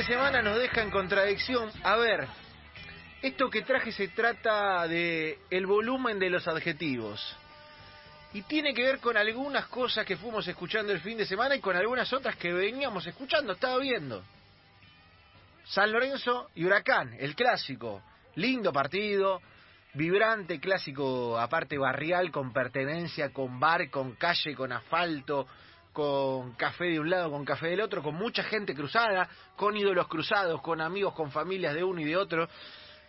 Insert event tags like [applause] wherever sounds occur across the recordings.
De semana nos deja en contradicción. A ver, esto que traje se trata de el volumen de los adjetivos. Y tiene que ver con algunas cosas que fuimos escuchando el fin de semana y con algunas otras que veníamos escuchando, estaba viendo. San Lorenzo y Huracán, el clásico. Lindo partido, vibrante, clásico, aparte barrial, con pertenencia, con bar, con calle, con asfalto, con café de un lado, con café del otro, con mucha gente cruzada, con ídolos cruzados, con amigos, con familias de uno y de otro.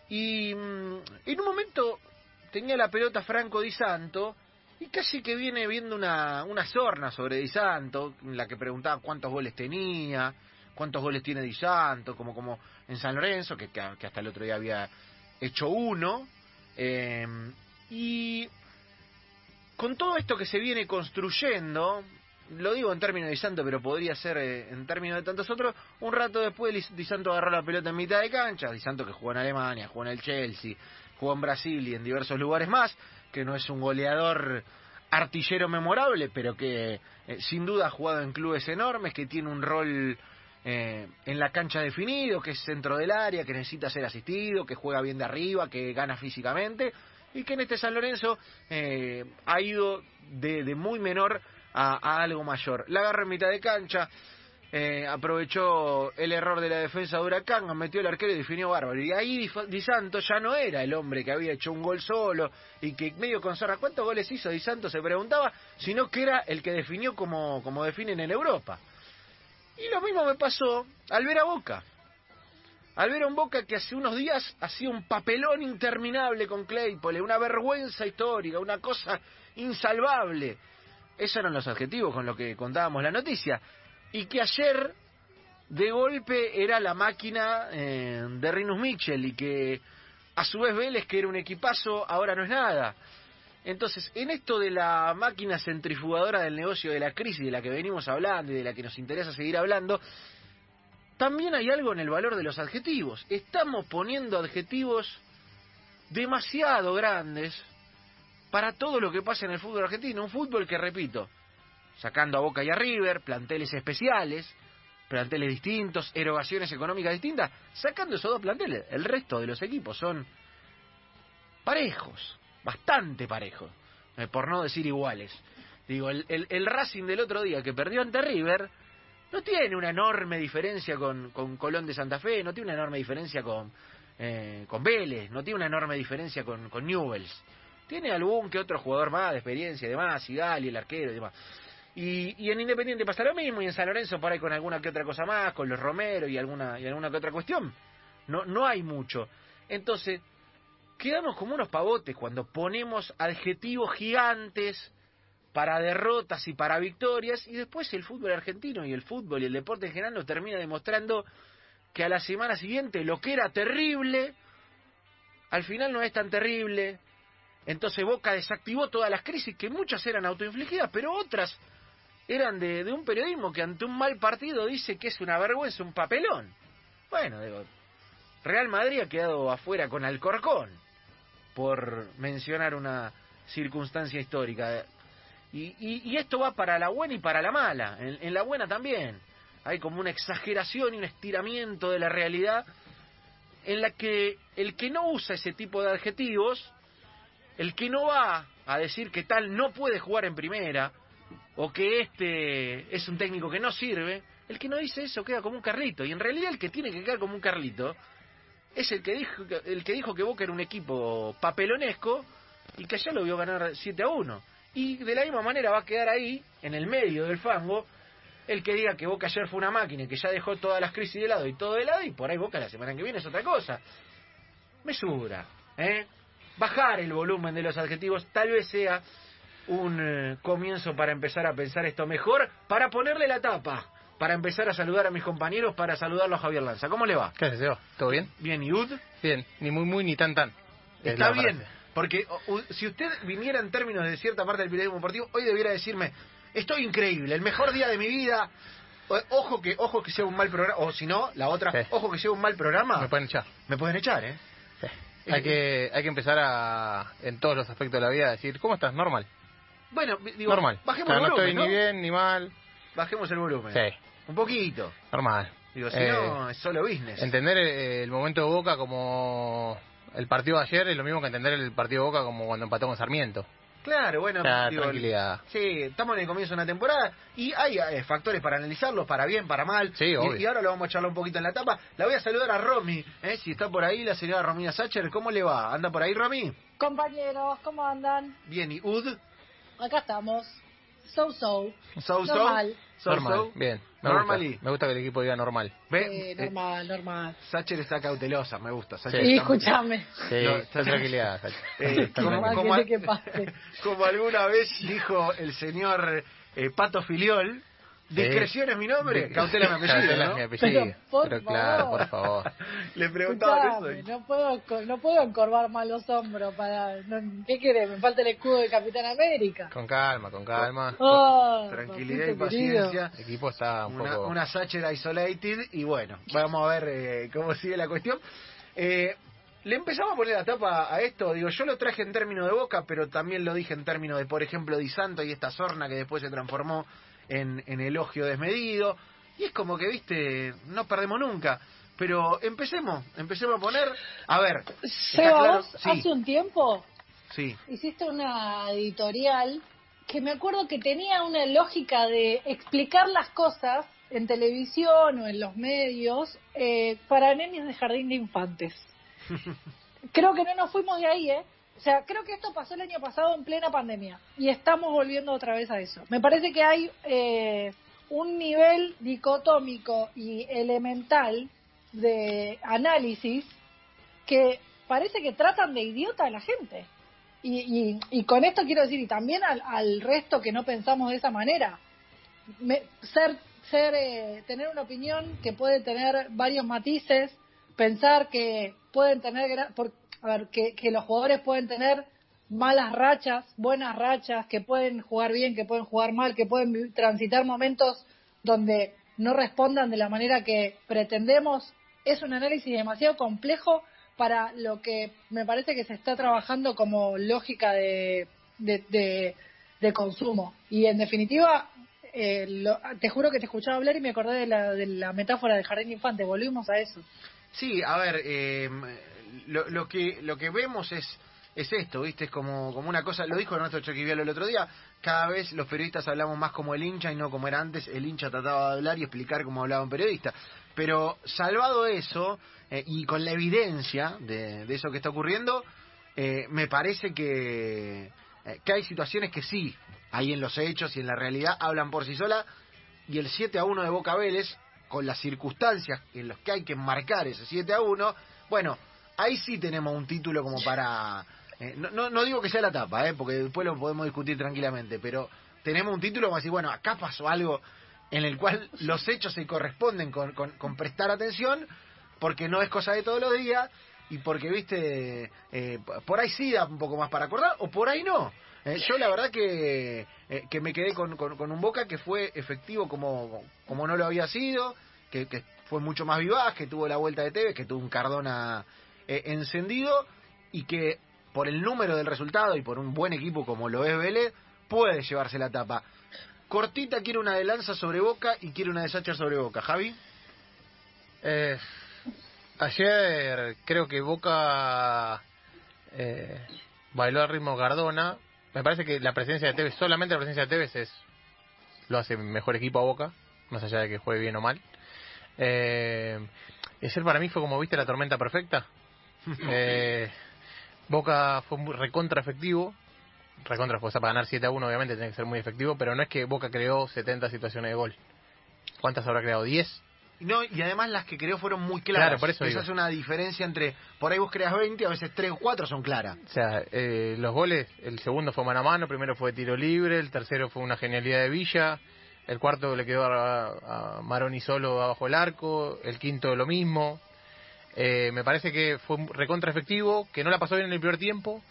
Y mm, en un momento tenía la pelota Franco Di Santo y casi que viene viendo una, una sorna sobre Di Santo, en la que preguntaba cuántos goles tenía, cuántos goles tiene Di Santo, como, como en San Lorenzo, que, que hasta el otro día había hecho uno. Eh, y con todo esto que se viene construyendo, lo digo en términos de Santo, pero podría ser eh, en términos de tantos otros, un rato después Di Santo agarró la pelota en mitad de cancha, Di Santo que jugó en Alemania, jugó en el Chelsea, jugó en Brasil y en diversos lugares más, que no es un goleador artillero memorable, pero que eh, sin duda ha jugado en clubes enormes, que tiene un rol eh, en la cancha definido, que es centro del área, que necesita ser asistido, que juega bien de arriba, que gana físicamente, y que en este San Lorenzo ha ido de, de muy menor a, algo mayor. La agarra en mitad de cancha, eh, aprovechó el error de la defensa de Huracán, metió el arquero y definió bárbaro. Y ahí Di, Santo ya no era el hombre que había hecho un gol solo y que medio con zorra, ¿cuántos goles hizo Di Santo? Se preguntaba, sino que era el que definió como, como definen en Europa. Y lo mismo me pasó al ver a Boca. Al ver a un Boca que hace unos días hacía un papelón interminable con Claypole, una vergüenza histórica, una cosa insalvable esos eran los adjetivos con los que contábamos la noticia. Y que ayer, de golpe, era la máquina eh, de Rinus Mitchell y que a su vez Vélez, que era un equipazo, ahora no es nada. Entonces, en esto de la máquina centrifugadora del negocio de la crisis, de la que venimos hablando y de la que nos interesa seguir hablando, también hay algo en el valor de los adjetivos. Estamos poniendo adjetivos demasiado grandes para todo lo que pasa en el fútbol argentino. Un fútbol que, repito, sacando a Boca y a River, planteles especiales, planteles distintos, erogaciones económicas distintas, sacando esos dos planteles, el resto de los equipos son parejos, bastante parejos, eh, por no decir iguales. Digo, el, el, Racing del otro día que perdió ante River no tiene una enorme diferencia con, con Colón de Santa Fe, no tiene una enorme diferencia con, eh, con Vélez, no tiene una enorme diferencia con, con Newells. Tiene algún que otro jugador más de experiencia demás, y el arquero y demás. Y, en Independiente pasa lo mismo, y en San Lorenzo por ahí con alguna que otra cosa más, con los Romero y alguna, y alguna que otra cuestión. No, no hay mucho. Entonces, quedamos como unos pavotes cuando ponemos adjetivos gigantes para derrotas y para victorias, y después el fútbol argentino y el fútbol y el deporte en general nos termina demostrando que a la semana siguiente lo que era terrible, al final no es tan terrible, entonces Boca desactivó todas las crisis, que muchas eran autoinfligidas, pero otras eran de, un periodismo que ante un mal partido dice que es una vergüenza, un papelón. Bueno, digo, Real Madrid ha quedado afuera con Alcorcón, por mencionar una circunstancia histórica. Y, y, esto va para la buena y para la mala. En la buena también. Hay como una exageración y un estiramiento de la realidad en la que el que no usa ese tipo de adjetivos el que no va a decir que tal no puede jugar en primera o que este es un técnico que no sirve, el que no dice eso queda como un carlito. Y en realidad el que tiene que quedar como un carlito es el que dijo, el que, dijo que Boca era un equipo papelonesco y que ya lo vio ganar 7 a 1. Y de la misma manera va a quedar ahí, en el medio del fango, el que diga que Boca ayer fue una máquina y que ya dejó todas las crisis de lado y todo de lado y por ahí Boca la semana que viene es otra cosa. Mesura, ¿eh? Bajar el volumen de los adjetivos tal vez sea un eh, comienzo para empezar a pensar esto mejor, para ponerle la tapa, para empezar a saludar a mis compañeros, para saludarlo a Javier Lanza. ¿Cómo le va? ¿Qué deseo? ¿Todo bien? Bien, ¿y Ud? Bien, ni muy muy ni tan tan. Está bien, porque si usted viniera en términos de cierta parte del periodismo deportivo, hoy debiera decirme, estoy increíble, el mejor día de mi vida, ojo que ojo que sea un mal programa, o si no, la otra, ojo que sea un mal programa. Me pueden echar. Me pueden echar, ¿eh? Hay que, hay que empezar a, en todos los aspectos de la vida, a decir, ¿cómo estás? Normal. Bueno, digo, normal. bajemos el volumen. No estoy ni bien ni mal. Bajemos el volumen. Sí. Un poquito. Normal. Digo, si Eh, no, es solo business. Entender eh, el momento de Boca como el partido de ayer es lo mismo que entender el partido de Boca como cuando empató con Sarmiento. Claro, bueno, Ya, digo, tranquilidad. Sí, estamos en el comienzo de una temporada y hay eh, factores para analizarlos, para bien, para mal. Sí, y, obvio. y ahora lo vamos a charlar un poquito en la tapa. La voy a saludar a Romy, ¿eh? si está por ahí la señora Romina Sacher. ¿Cómo le va? ¿Anda por ahí, Romy? Compañeros, ¿cómo andan? Bien, ¿y Ud? Acá estamos. So so. So? Normal. So, normal, bien. Me Normally. gusta, me gusta que el equipo diga normal. ¿Ve? Eh, Eh, normal, normal. Sacher está cautelosa, me gusta. Sacher muy- escúchame. Sí, No, está tranquilidad. [laughs] Sacha. Eh, Está como, Normal, como- como alguna vez dijo el señor eh, Pato Filiol, discreción es mi nombre, cautela mi apellido, Cautela ¿no? mi apellido. Pero, por Pero claro, favor. por favor. Le preguntaban Escuchame, eso. no puedo, no puedo encorvar más los hombros para... no- ¿Qué querés? Me falta el escudo de Capitán América. Con calma, con calma. Oh, Tranquilidad y querido. paciencia. El equipo está un Una, poco... una Sacher isolated y bueno, vamos a ver eh, cómo sigue la cuestión. Eh, le empezamos a poner la tapa a esto, digo, yo lo traje en términos de Boca, pero también lo dije en términos de, por ejemplo, Di Santo y esta sorna que después se transformó en, en elogio desmedido. Y es como que, viste, no perdemos nunca. Pero empecemos, empecemos a poner, a ver, Seba, está claro, vos sí, hace un tiempo sí, hiciste una editorial que me acuerdo que tenía una lógica de explicar las cosas en televisión o en los medios eh, para nenes de jardín de infantes. [laughs] Creo que no nos fuimos de ahí, ¿eh? O sea, creo que esto pasó el año pasado en plena pandemia y estamos volviendo otra vez a eso. Me parece que hay eh, un nivel dicotómico y elemental de análisis que parece que tratan de idiota a la gente. Y, y, y con esto quiero decir, y también al, al resto que no pensamos de esa manera, me- ser, ser eh, tener una opinión que puede tener varios matices, pensar que pueden tener, por, a ver, que, que los jugadores pueden tener malas rachas, buenas rachas, que pueden jugar bien, que pueden jugar mal, que pueden transitar momentos donde no respondan de la manera que pretendemos, es un análisis demasiado complejo para lo que me parece que se está trabajando como lógica de, de, de- consumo. Y en definitiva, eh, lo- te juro que te escuchaba hablar y me acordé de la, de la metáfora del jardín infante. Volvimos a eso. Sí, a ver, eh, lo, lo que lo que vemos es es esto, ¿viste? Es como, como una cosa, lo dijo Ernesto Choquivialo el otro día, cada vez los periodistas hablamos más como el hincha y no como era antes, el hincha trataba de hablar y explicar cómo hablaba un periodista. Pero salvado eso, eh, y con la evidencia de, de eso que está ocurriendo, eh, me parece que, eh, que hay situaciones que sí, ahí en los hechos y en la realidad, hablan por sí sola, y el 7 a 1 de Boca Vélez, con las circunstancias en las que hay que marcar ese 7 a 1, bueno, ahí sí tenemos un título como para... eh, no, no, no digo que sea la tapa, eh, porque después lo podemos discutir tranquilamente, pero tenemos un título como decir, bueno, acá pasó algo en el cual los hechos se corresponden con, con, prestar atención, porque no es cosa de todos los días, y porque, viste, eh, por ahí sí da un poco más para acordar, o por ahí no. Eh, yo la verdad que, eh, que me quedé con, con, con un Boca que fue efectivo como, como no lo había sido, que, que fue mucho más vivaz, que tuvo la vuelta de Tevez, que tuvo un Cardona eh, encendido y que por el número del resultado y por un buen equipo como lo es Vélez, puede llevarse la tapa. Cortita quiere una de Lanza sobre Boca y quiere una de Sacher sobre Boca. Javi. Eh, ayer creo que Boca eh, bailó al ritmo Cardona. Me parece que la presencia de Tevez, solamente la presencia de Tevez es lo hace mejor equipo a Boca, más allá de que juegue bien o mal. Eh, para mí fue como viste la tormenta perfecta. Eh, Boca fue muy recontra efectivo. Recontra, para ganar 7 a 1 obviamente tiene que ser muy efectivo, pero no es que Boca creó 70 situaciones de gol. ¿Cuántas habrá creado? ¿10? No, y además las que creó fueron muy claras. Claro, por eso Esa es una diferencia entre, por ahí vos creas 20, a veces 3 o 4 son claras. O sea, eh, los goles, el segundo fue mano a mano, primero fue tiro libre, el tercero fue una genialidad de Villa, el cuarto le quedó a, a Maroni solo abajo el arco, el quinto lo mismo. Eh, me parece que fue recontra efectivo, que no la pasó bien en el primer tiempo,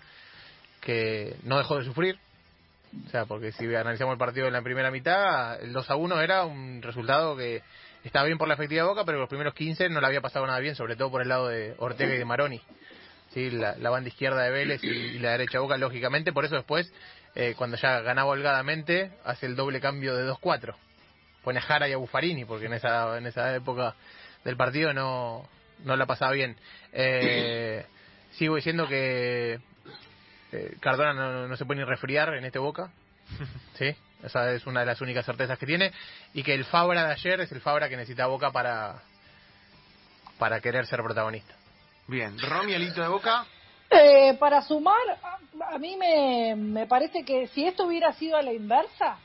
que no dejó de sufrir. O sea, porque si analizamos el partido en la primera mitad, el 2 a 1 era un resultado que estaba bien por la efectividad de Boca, pero los primeros 15 no le había pasado nada bien, sobre todo por el lado de Ortega y de Maroni. Sí, la, la banda izquierda de Vélez y, la derecha de Boca, lógicamente, por eso después, eh, cuando ya ganaba holgadamente, hace el doble cambio de 2-4. pone a Jara y a Buffarini, porque en esa, en esa época del partido no, no la pasaba bien. Eh, [clears throat] sigo diciendo que eh, Cardona no, no se puede ni resfriar en este Boca. [laughs] Sí, esa es una de las únicas certezas que tiene. Y que el Fabra de ayer es el Fabra que necesita Boca para, para querer ser protagonista. Bien, Romy, el hito de Boca. Eh, para sumar, a, a mí me, me parece que si esto hubiera sido a la inversa,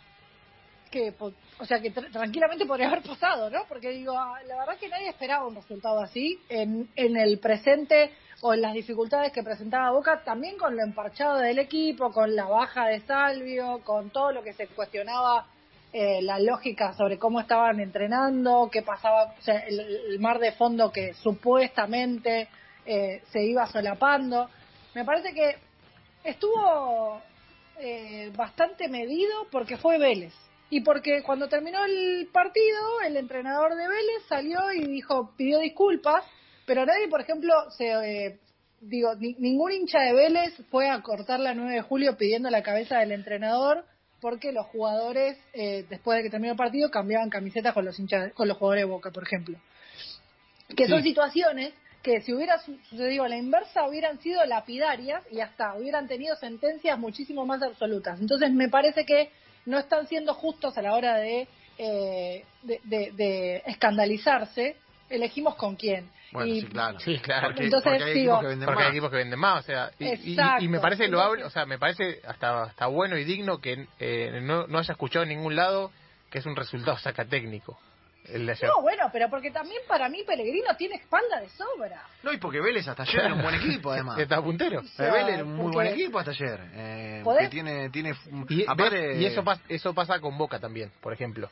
que o sea que tr- tranquilamente podría haber pasado, ¿no? Porque digo, ah, la verdad que nadie esperaba un resultado así en, en el presente o en las dificultades que presentaba Boca, también con lo emparchado del equipo, con la baja de Salvio, con todo lo que se cuestionaba eh, la lógica sobre cómo estaban entrenando, qué pasaba, o sea, el, el mar de fondo que supuestamente eh, se iba solapando. Me parece que estuvo eh, bastante medido porque fue Vélez. Y porque cuando terminó el partido, el entrenador de Vélez salió y dijo, pidió disculpas, pero nadie, por ejemplo, se, eh, digo, ni- ningún hincha de Vélez fue a cortar la 9 de julio pidiendo la cabeza del entrenador porque los jugadores, eh, después de que terminó el partido, cambiaban camisetas con los hinchas, con los jugadores de Boca, por ejemplo. Que son situaciones que si hubiera su- sucedido a la inversa hubieran sido lapidarias y hasta hubieran tenido sentencias muchísimo más absolutas. Entonces me parece que no están siendo justos a la hora de, eh, de, de- de escandalizarse. Elegimos con quién. Bueno, y sí, claro. Sí, claro. Porque, Entonces, porque hay digo, equipos que venden Porque más. hay equipos que venden más, o sea, y, y- Exacto. y me parece loable, Entonces- o sea, me parece hasta, hasta bueno y digno que eh, no, no haya escuchado en ningún lado que es un resultado sacatécnico. No, bueno, pero porque también para mí Pellegrino tiene espalda de sobra. No, y porque Vélez hasta ayer era un buen equipo, además. [laughs] Está puntero. O sea, Vélez era un muy buen equipo hasta ayer. Eh, que tiene, tiene Y, aparte, y eso, pas- eso pasa con Boca también, por ejemplo.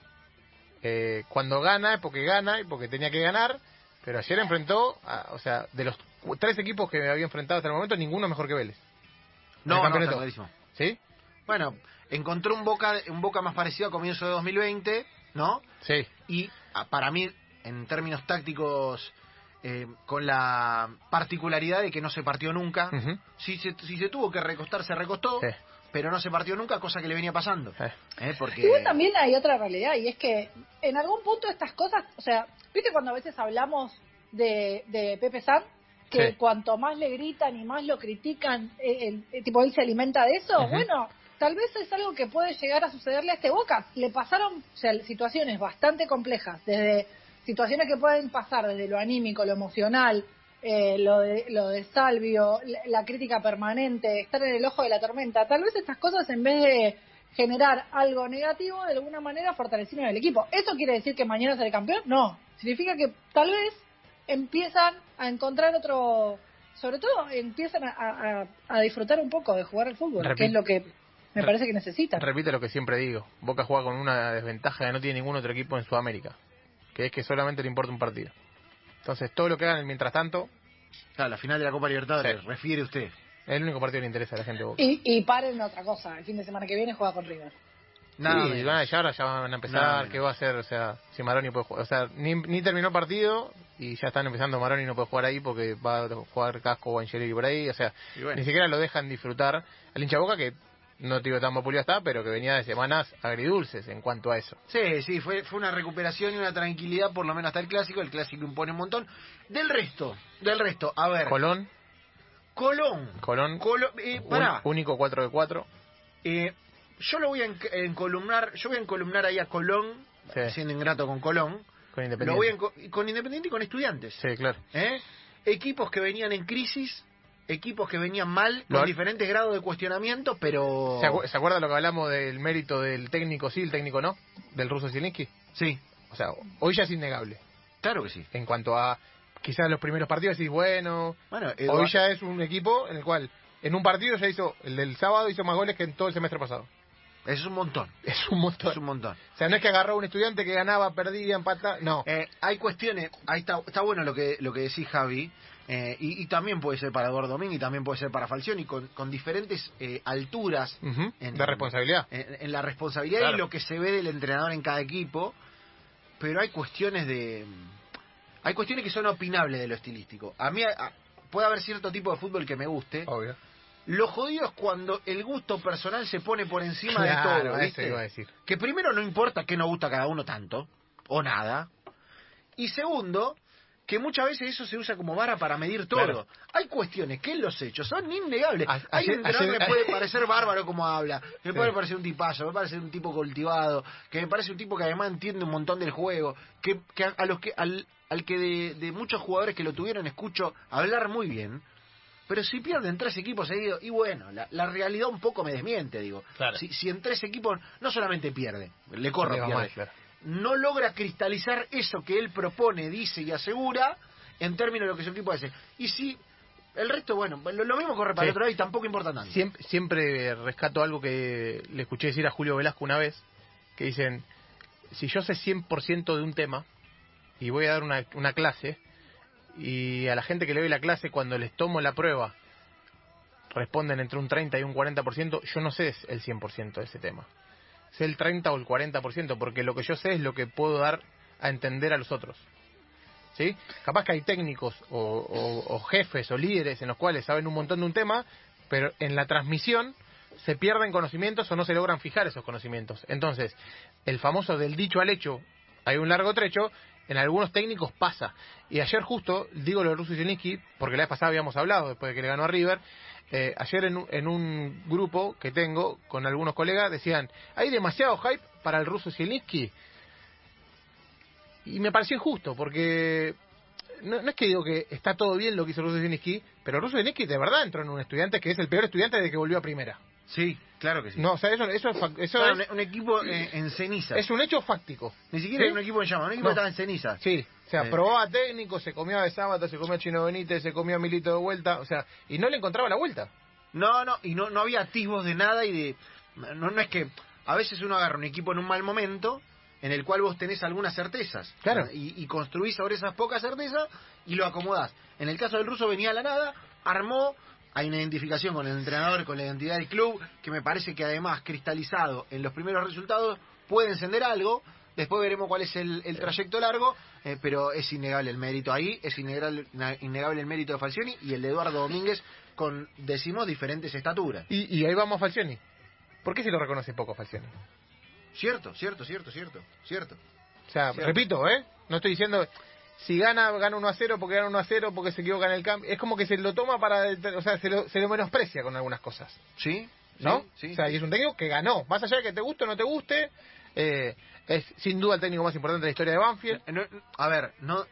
Eh, cuando gana es porque gana y porque tenía que ganar, pero ayer enfrentó, a- o sea, de los cu- tres equipos que había enfrentado hasta el momento, ninguno mejor que Vélez. no, no, está clarísimo. ¿Sí? Bueno, encontró un Boca, un Boca más parecido a comienzo de 2020, ¿no? Sí. Y para mí, en términos tácticos, eh, con la particularidad de que no se partió nunca. Si, se, si se tuvo que recostar, se recostó, Sí. pero no se partió nunca, cosa que le venía pasando. Eh. ¿eh? Porque... Igual también hay otra realidad y es que en algún punto estas cosas, o sea, ¿viste cuando a veces hablamos de, de Pepe San? Que Sí. cuanto más le gritan y más lo critican, eh, el- eh, tipo él se alimenta de eso. Ujú. Bueno, tal vez es algo que puede llegar a sucederle a este Boca. Le pasaron o sea, situaciones bastante complejas, desde situaciones que pueden pasar desde lo anímico, lo emocional, eh, lo, de, lo de Salvio, la, la crítica permanente, estar en el ojo de la tormenta. Tal vez estas cosas en vez de generar algo negativo, de alguna manera fortalecieron el equipo. ¿Eso quiere decir que mañana será campeón? No. Significa que tal vez empiezan a encontrar otro, sobre todo empiezan a, a- a disfrutar un poco de jugar al fútbol, que es lo que me Re- parece que necesitan. Repito lo que siempre digo. Boca juega con una desventaja que no tiene ningún otro equipo en Sudamérica, que es que solamente le importa un partido. Entonces, todo lo que hagan mientras tanto, Claro, la final de la Copa Libertadores, Sí. refiere usted. es el único partido que le interesa a la gente de Boca. Y, y paren otra cosa, el fin de semana que viene juega con River. Nada sí, van a, ya ahora ya van a empezar, menos. ¿qué va a hacer? O sea, si Maroni puede jugar, o sea, ni, ni terminó el partido y ya están empezando, Maroni no puede jugar ahí porque va a jugar Casco o Angelini por ahí, o sea, bueno. ni siquiera lo dejan disfrutar. Al hincha Boca que no te digo tan vapuleado está, pero que venía de semanas agridulces en cuanto a eso. Sí, sí, fue, fue una recuperación y una tranquilidad, por lo menos hasta el clásico. El clásico impone un montón. Del resto, del resto, a ver. Colón, Colón. Colón, Colo- eh, un- único 4 de 4. Eh, yo lo voy a en- encolumnar, yo voy a encolumnar ahí a Colón, Sí. siendo ingrato con Colón. Con Lo voy a Independiente. con Independiente y con Estudiantes. Sí, claro. ¿eh? Equipos que venían en crisis, equipos que venían mal, con diferentes grados de cuestionamiento, pero... ¿Se, acu- ¿Se acuerda lo que hablamos del mérito del técnico sí, el técnico no? Del ruso Zielinski. Sí, O sea, hoy ya es innegable. claro que sí. En cuanto a quizás los primeros partidos decís, bueno, Bueno, hoy ya es un equipo en el cual en un partido ya hizo, el del sábado hizo más goles que en todo el semestre pasado. Es un montón, Es un montón. es un montón. O sea, no es que agarró a un estudiante que ganaba, perdía, empataba, no. Eh, hay cuestiones, ahí está, está bueno lo que, lo que decís Javi, eh, y, y también puede ser para Eduardo Domínguez, y también puede ser para Falcioni, con, con diferentes eh, alturas en- de responsabilidad. en, en la responsabilidad Claro. y lo que se ve del entrenador en cada equipo, pero hay cuestiones de... Hay cuestiones que son opinables de lo estilístico. A mí a- puede haber cierto tipo de fútbol que me guste, Obvio. Lo jodido es cuando el gusto personal se pone por encima Claro, de todo. eso ¿viste? iba a decir. Que primero no importa que no gusta a cada uno tanto, o nada. Y segundo, que muchas veces eso se usa como vara para medir todo. Claro. Hay cuestiones que en los hechos son innegables. A- Hay un me puede parecer bárbaro como habla, me Sí. puede parecer un tipazo, me parece un tipo cultivado, que me parece un tipo que además entiende un montón del juego, que, que a, a los que al, al que de, de muchos jugadores que lo tuvieron escucho hablar muy bien. Pero si pierden tres equipos seguidos, y bueno, la, la realidad un poco me desmiente, digo. Claro. Si, si en tres equipos no solamente pierde, le corre, pierde, claro. no logra cristalizar eso que él propone, dice y asegura en términos de lo que su equipo hace. Y si el resto, bueno, lo, lo mismo corre para Sí. el otro lado y tampoco importa tanto. Siempre, siempre rescato algo que le escuché decir a Julio Velasco una vez, que dicen, si yo sé 100% de un tema y voy a dar una, una clase, y a la gente que le doy la clase cuando les tomo la prueba responden entre un 30 y un 40%, yo no sé el 100% de ese tema. Sé el 30 o el 40%, porque lo que yo sé es lo que puedo dar a entender a los otros. ¿Sí? Capaz que hay técnicos o, o- o jefes o líderes en los cuales saben un montón de un tema, pero en la transmisión se pierden conocimientos o no se logran fijar esos conocimientos. Entonces, el famoso del dicho al hecho, hay un largo trecho, en algunos técnicos pasa. Y ayer justo, digo lo de Russo Zielinski, porque la vez pasada habíamos hablado, después de que le ganó a River, eh, ayer en, un- en un grupo que tengo con algunos colegas decían, hay demasiado hype para el ruso Zielinski. Y me pareció injusto, porque no, no es que digo que está todo bien lo que hizo Russo Zielinski, pero Russo Zielinski de verdad entró en un estudiante que es el peor estudiante desde que volvió a primera. Sí, claro que sí. No, o sea, eso, eso, es, eso Claro, es, un, un equipo eh, en ceniza. es un hecho fáctico. Ni siquiera ¿Sí? era un equipo en llamas, un equipo No. estaba en ceniza. Sí, o sea, Eh. probaba técnico, se comió a De Sábata, se comió a Chino Benítez, se comió a Milito de vuelta, o sea, y no le encontraba la vuelta. No, no, y no, no había atisbos de nada y de... No, no es que a veces uno agarra un equipo en un mal momento en el cual vos tenés algunas certezas. Claro. Y, y construís sobre esas pocas certezas y lo acomodás. En el caso del ruso venía a la nada, armó, hay una identificación con el entrenador, con la identidad del club, que me parece que además cristalizado en los primeros resultados puede encender algo. Después veremos cuál es el, el trayecto largo, eh, pero es innegable el mérito ahí, es innegable, innegable el mérito de Falcioni y el de Eduardo Domínguez con, decimos, diferentes estaturas. Y, y ahí vamos Falcioni. ¿Por qué se lo reconoce poco Falcioni? Cierto, cierto, cierto, cierto, cierto. O sea, Cierto. repito, ¿eh? No estoy diciendo si gana, gana 1 a 0 porque gana 1 a 0 porque se equivoca en el cambio. Es como que se lo toma para. O sea, se lo, se lo menosprecia con algunas cosas. ¿Sí? ¿No? Sí, sí. o sea, y es un técnico que ganó. Más allá de que te guste o no te guste, eh, es sin duda el técnico más importante de la historia de Banfield. No- a ver, no,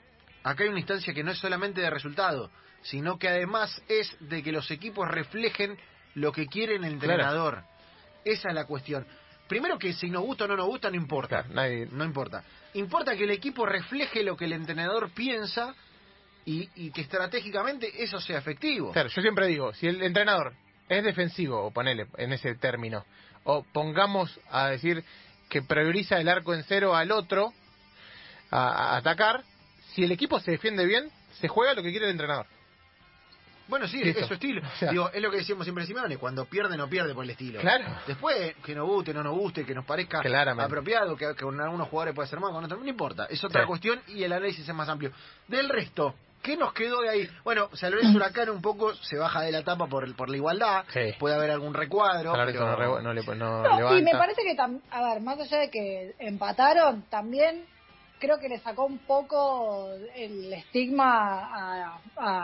acá hay una instancia que no es solamente de resultado, sino que además es de que los equipos reflejen lo que quiere el entrenador. Esa es la cuestión. Primero que si nos gusta o no nos gusta, no importa. Claro, nadie- No importa. Importa que el equipo refleje lo que el entrenador piensa y, y que estratégicamente eso sea efectivo. Claro, yo siempre digo, si el entrenador es defensivo, o ponele en ese término, o pongamos a decir que prioriza el arco en cero al otro a, a atacar, si el equipo se defiende bien, se juega lo que quiere el entrenador. Bueno, sí, Listo. es su estilo. O sea- Digo, es lo que decíamos siempre Simeone, cuando pierde no pierde por el estilo. Claro. Después, que nos guste, no nos guste, que nos parezca Claramente. apropiado, que, que con algunos jugadores puede ser más, con otros no importa. Es otra Sí. cuestión y el análisis es más amplio. Del resto, ¿qué nos quedó de ahí? Bueno, San Lorenzo Huracán un poco se baja de la tapa por, por la igualdad. Sí. Puede haber algún recuadro. Pero- no, re- no le no No, levanta. y me parece que, tam- a ver, más allá de que empataron, también creo que le sacó un poco el estigma a-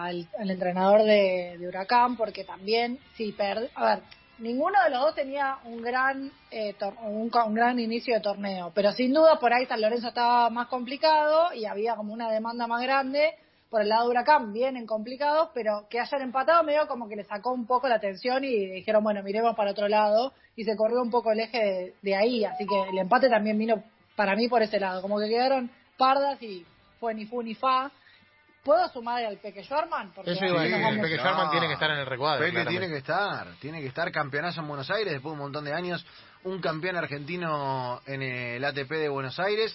al, entrenador de, Huracán, porque también, si per- a ver, ninguno de los dos tenía un gran, eh, tor- un, un gran inicio de torneo, pero sin duda por ahí San Lorenzo estaba más complicado y había como una demanda más grande. Por el lado de Huracán vienen complicados, pero que hayan empatado medio como que le sacó un poco la atención y dijeron, bueno, miremos para otro lado y se corrió un poco el eje de, de ahí, así que el empate también vino para mí por ese lado, como que quedaron pardas y fue ni fu ni fa. ¿Puedo sumar al Peque Schwarman? Porque Eso iba a decir, el Peque Schwarman tiene que estar en el recuadro, Peque claramente. tiene que estar, tiene que estar campeonazo en Buenos Aires después de un montón de años, un campeón argentino en el ATP de Buenos Aires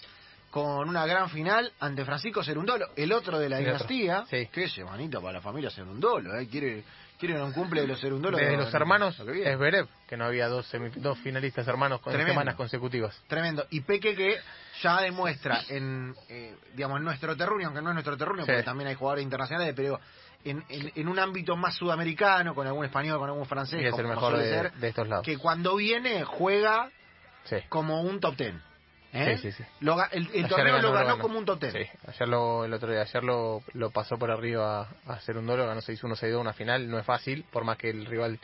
con una gran final ante Francisco Cerundolo, el otro de la El dinastía, sí. que es manito para la familia Cerundolo, ¿eh? quiere quiere un cumple de los Cerundolo. de los hermanos viene. Esberev, que no había dos, semif- dos finalistas hermanos con Tremendo. semanas consecutivas. Tremendo. Y Peque que ya demuestra en, eh, digamos, en nuestro terruño, aunque no es nuestro terruño, Sí. porque también hay jugadores internacionales, pero en, en- en un ámbito más sudamericano, con algún español, con algún francés, Y es como- el como mejor de, ser, de estos lados. que cuando viene juega Sí. como un top ten. ¿Eh? Sí, sí, sí. Lo el el torneo lo ganó, ganó como un. Sí, ayer lo, el otro día, ayer lo, lo pasó por arriba a hacer un dolo, ganó 6-1, 6-2, una final, no es fácil, por más que el rival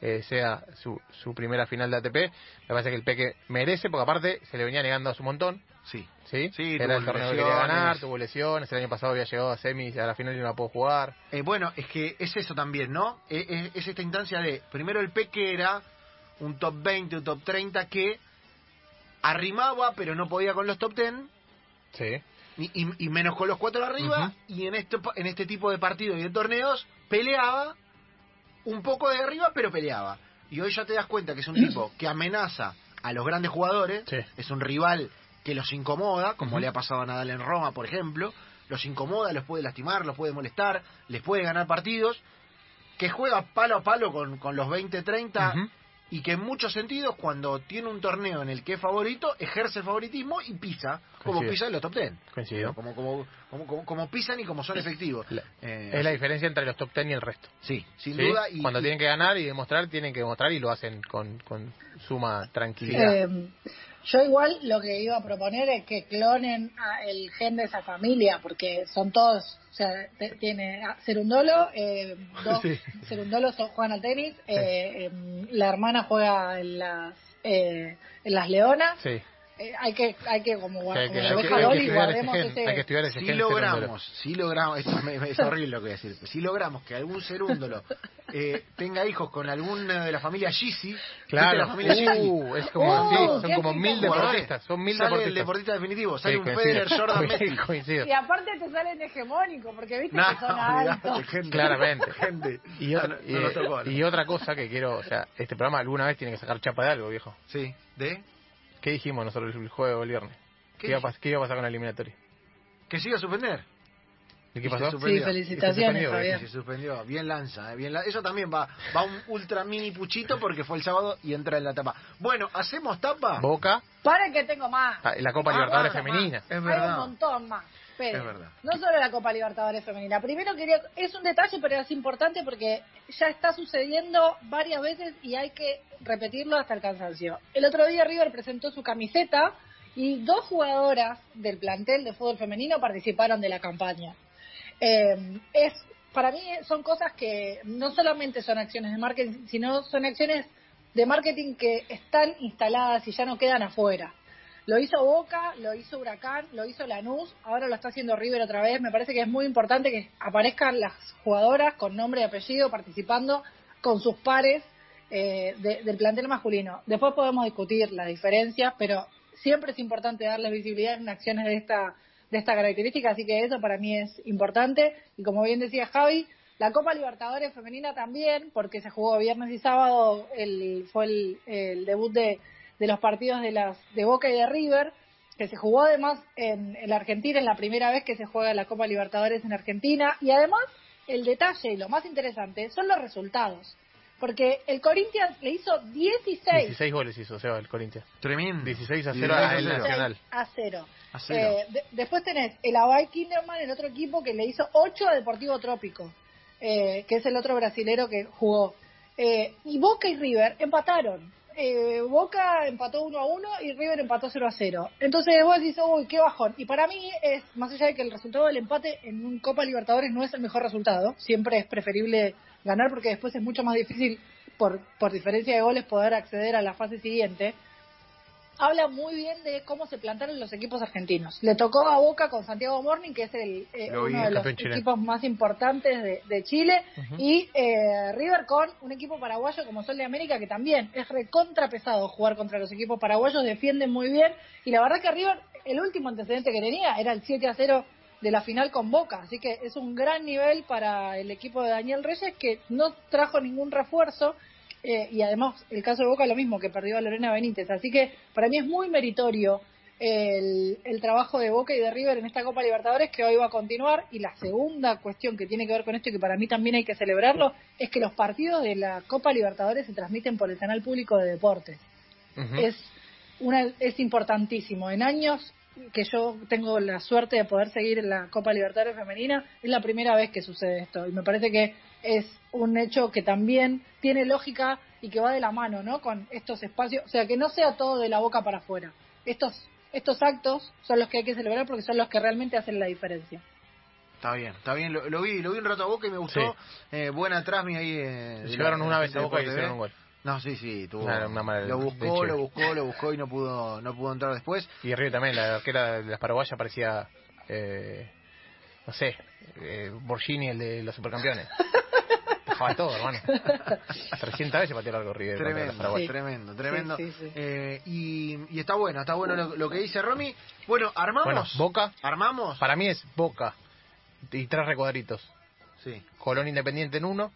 eh, sea su, su primera final de ATP, me parece que el Peque merece, porque aparte se le venía negando a su montón, Sí. ¿sí? Sí, Era el torneo que quería ganar, tuvo lesiones, el año pasado había llegado a semis, a la final y no la pudo jugar. Eh, bueno, es que es eso también, ¿no? Eh, Es, es esta instancia de, primero el Peque era un top 20, un top 30 que arrimaba, pero no podía con los top 10, Sí. y, y- y menos con los cuatro arriba, y en este, en este tipo de partidos y de torneos peleaba un poco de arriba, pero peleaba. Y hoy ya te das cuenta que es un [clears throat] tipo que amenaza a los grandes jugadores, Sí. es un rival que los incomoda, como le ha pasado a Nadal en Roma, por ejemplo, los incomoda, los puede lastimar, los puede molestar, les puede ganar partidos, que juega palo a palo con, con los 20-30 Ujú. Y que en muchos sentidos cuando tiene un torneo en el que es favorito, ejerce el favoritismo y pisa, como Coincido. pisa en los top 10. Coincido. Como, como, como, como, como pisan y como son efectivos. La- Eh, Es la diferencia entre los top 10 y el resto. Sí, sin ¿sí? duda. Y, Cuando y- tienen que ganar y demostrar, tienen que demostrar y lo hacen con, con suma tranquilidad. Eh, yo igual lo que iba a proponer es que clonen a el gen de esa familia, porque son todos, o sea, tiene a Cerundolo, eh, dos [laughs] Sí. Cerundolo son- juegan al tenis, eh, em, la hermana juega en las eh, en las leonas, sí. Eh, hay que hay que como, hay como que- hay que- hay que ese guardemos gen, ese hay que estudiar ese si gen logramos, si logramos, esto me- me- es horrible lo que voy a decir, si logramos que algún cerúndolo eh, tenga hijos con alguna de la familia Gisi, Claro, la familia uh, es como, Uh, sí, son como mil deportistas, son mil sale el deportistas. deportista definitivo, sale Sí, un coincido. Federer, Jordan, Messi. Y aparte te salen hegemónico porque viste No, que son altos [laughs] gente. Claramente. Gente. Y, otra, no, no nos tocó, y- ¿no? y otra cosa que quiero, o sea, este programa alguna vez tiene que sacar chapa de algo, viejo. Sí, ¿de? ¿Qué dijimos nosotros el juego el viernes? ¿Qué ¿Qué, iba, a qué iba a pasar con la eliminatoria? Que siga a suspender. ¿Y qué se pasó? sí felicitaciones Javier se suspendió. Bien lanza, eh, bien la- Eso también va, va un ultra mini puchito porque fue el sábado y entra en la tapa. Bueno, ¿hacemos tapa? Boca, para que tengo más ah, la Copa Ah, Libertadores bueno, femenina. Es Hay un verdad. montón más. Pero Es verdad. no solo la Copa Libertadores femenina. Primero quería, es un detalle, pero es importante porque ya está sucediendo varias veces y hay que repetirlo hasta el cansancio. El otro día River presentó su camiseta y dos jugadoras del plantel de fútbol femenino participaron de la campaña. Eh, es para mí son cosas que no solamente son acciones de marketing, sino son acciones de marketing que están instaladas y ya no quedan afuera. Lo hizo Boca, lo hizo Huracán, lo hizo Lanús, ahora lo está haciendo River otra vez. Me parece que es muy importante que aparezcan las jugadoras con nombre y apellido participando con sus pares eh, de- del plantel masculino. Después podemos discutir las diferencias, pero siempre es importante darles visibilidad en acciones de esta de esta característica, así que eso para mí es importante. Y como bien decía Javi, la Copa Libertadores femenina también, porque se jugó viernes y sábado, el, fue el, el debut de, de los partidos de las de Boca y de River, que se jugó además en, en la Argentina, es la primera vez que se juega la Copa Libertadores en Argentina, y además el detalle y lo más interesante son los resultados. Porque el Corinthians le hizo 16, 16 goles hizo Seba el Corinthians. Tremendo. 16 a 0 16 a el cero. Nacional. a 0. A cero. Eh, de- después tenés el Abay Kinderman, el otro equipo que le hizo 8 a Deportivo Trópico, eh, que es el otro brasilero que jugó. Eh, y Boca y River empataron. Eh, Boca empató 1 a 1 y River empató 0 a 0. Entonces vos decís, uy, qué bajón. Y para mí es, más allá de que el resultado del empate en un Copa Libertadores no es el mejor resultado, siempre es preferible ganar porque después es mucho más difícil por, por diferencia de goles poder acceder a la fase siguiente habla muy bien de cómo se plantaron los equipos argentinos. Le tocó a Boca con Santiago Morning, que es el, eh, vi, uno de los equipos más importantes de, de Chile, y eh, River con un equipo paraguayo como Sol de América, que también es recontra pesado jugar contra los equipos paraguayos, defienden muy bien, y la verdad que River, el último antecedente que tenía era el 7 a 0 de la final con Boca, así que es un gran nivel para el equipo de Daniel Reyes, que no trajo ningún refuerzo, eh, y además el caso de Boca lo mismo, que perdió a Lorena Benítez. Así que para mí es muy meritorio el, el trabajo de Boca y de River en esta Copa Libertadores que hoy va a continuar. Y la segunda cuestión que tiene que ver con esto y que para mí también hay que celebrarlo es que los partidos de la Copa Libertadores se transmiten por el canal público de deportes. Es una es importantísimo. En años que yo tengo la suerte de poder seguir la Copa Libertadores Femenina, es la primera vez que sucede esto. Y me parece que es un hecho que también tiene lógica y que va de la mano, ¿no? Con estos espacios, o sea, que no sea todo de la boca para afuera. Estos, estos actos son los que hay que celebrar porque son los que realmente hacen la diferencia. Está bien, está bien, lo, lo vi, lo vi un rato a Boca y me gustó. Eh, buena Trasmi ahí. Eh, Llegaron la- una vez a Boca y hicieron un gol. No, sí, sí, tuvo. Una- una mala lo buscó, lo buscó, lo buscó y no pudo, no pudo entrar después. Y Río también, la arquera de las paraguayas parecía, eh, no sé, eh, Borgini, el de los supercampeones. [laughs] Todo, hermano. [laughs] 300 veces pateó largo River Tremendo, tremendo, tremendo. Sí, sí, sí. Eh, y, y está bueno, está bueno lo, lo que dice Romy. Bueno, armamos. Bueno, Boca, ¿Armamos? para mí es Boca y tres recuadritos. Sí, Colón Independiente en uno,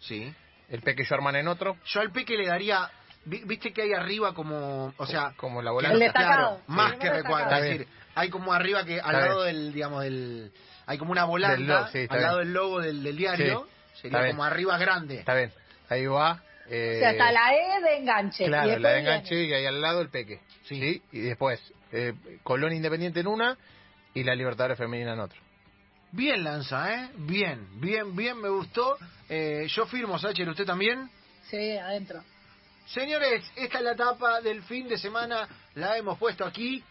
sí. el Peque Sherman en otro, Yo al Peque le daría. vi- Viste que hay arriba como. O sea. como la volante. destacado. más Sí. que recuadro. Es decir, hay como arriba que al Está lado del, digamos, del. Hay como una volanta sí, al lado bien. del logo del, del diario. Sí, Sería como arriba grande. Está bien, ahí va. eh, O sea, está la E de enganche. y Claro, después la de viene- enganche y ahí al lado el Peque. Sí. Y después eh, Colón Independiente en una y la Libertadores Femenina en otra. Bien lanza, ¿eh? Bien, bien, bien, me gustó. Eh, yo firmo, Sacher, ¿usted también? Sí, adentro. Señores, esta es la etapa del fin de semana. La hemos puesto aquí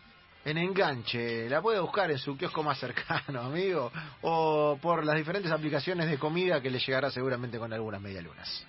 en enganche. La puede buscar en su kiosco más cercano, [laughs] amigo. O por las diferentes aplicaciones de comida que le llegará seguramente con algunas medialunas.